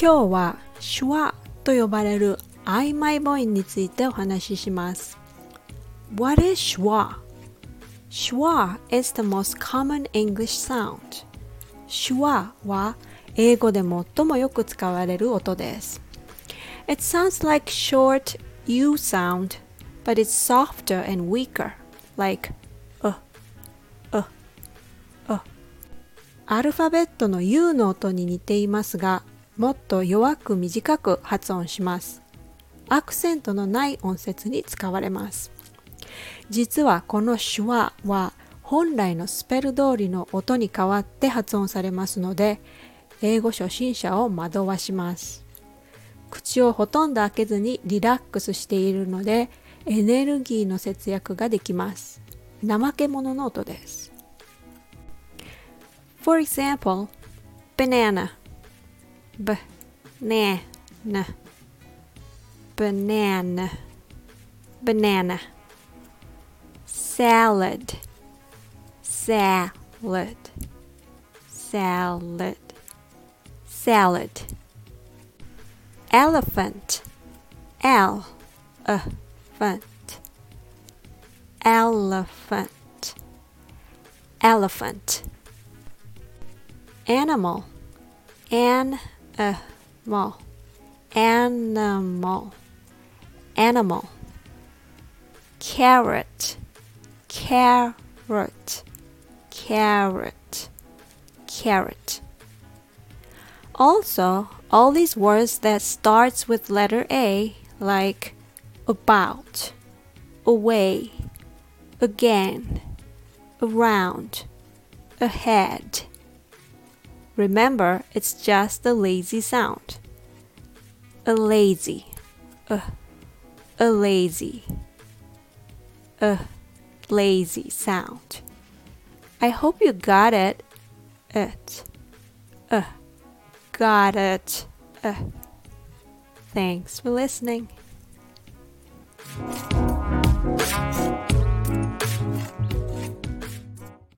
今日は手話と呼ばれる曖昧母音についてお話しします。What is 手話手話 is the most common English sound. 手話は英語で最もよく使われる音です。It sounds like short U sound, but it's softer and weaker, like U, U, U. アルファベットの U の音に似ていますが、もっと弱く短く発音します。アクセントのない音節に使われます。実はこの手話は本来のスペル通りの音に変わって発音されますので、英語初心者を惑わします。口をほとんど開けずにリラックスしているので、エネルギーの節約ができます。怠け者の音です。For example, banana, banana, banana, banana. salad, salad, salad, salad. Elephant, L, elephant, elephant, elephant. Animal, animal, animal, animal. Carrot carrot, carrot, carrot. Also, all these words that starts with letter A like about, away, again, around, ahead. Remember, it's just a lazy sound. A lazy, a, a lazy, a lazy sound. I hope you got it. It. Uh. Got it. Uh. Thanks for listening.